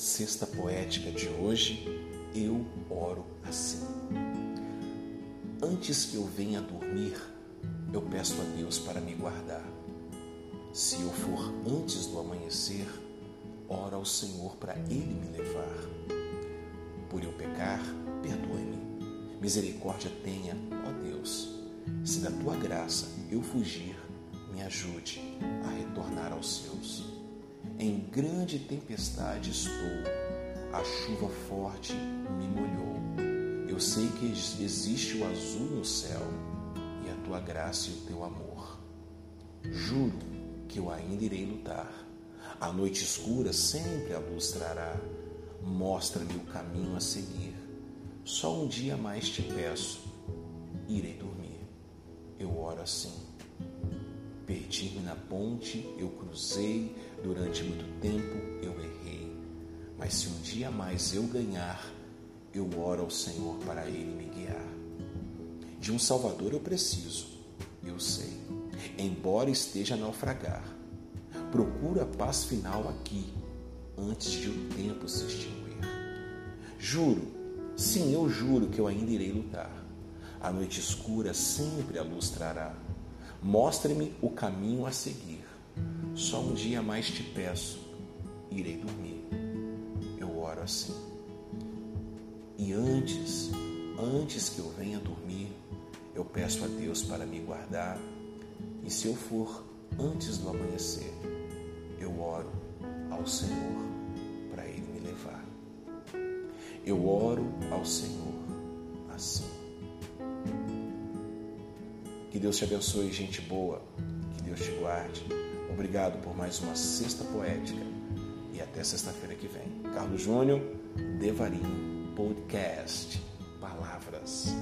cesta poética de hoje, eu oro assim. Antes que eu venha dormir, eu peço a Deus para me guardar. Se eu for antes do amanhecer, oro ao Senhor para Ele me levar. Por eu pecar, perdoe-me. Misericórdia tenha, ó Deus. Se da tua graça eu fugir, me ajude a retornar aos seus. Em grande tempestade estou, a chuva forte me molhou. Eu sei que existe o azul no céu e a tua graça e o teu amor. Juro que eu ainda irei lutar. A noite escura sempre a luz trará. Mostra-me o caminho a seguir. Só um dia mais te peço, irei dormir. Eu oro assim. Perdi-me na ponte, eu cruzei, durante muito tempo eu errei. Mas se um dia mais eu ganhar, eu oro ao Senhor para Ele me guiar. De um Salvador eu preciso, eu sei, embora esteja a naufragar. Procura a paz final aqui, antes de o tempo se extinguir. Juro, sim, eu juro que eu ainda irei lutar. A noite escura sempre a luz trará. Mostre-me o caminho a seguir. Só um dia mais te peço, irei dormir. Eu oro assim. E antes, antes que eu venha dormir, eu peço a Deus para me guardar. E se eu for antes do amanhecer, eu oro ao Senhor para Ele me levar. Eu oro ao Senhor Que Deus te abençoe, gente boa. Que Deus te guarde. Obrigado por mais uma sexta poética. E até sexta-feira que vem. Carlos Júnior, Devarim Podcast. Palavras.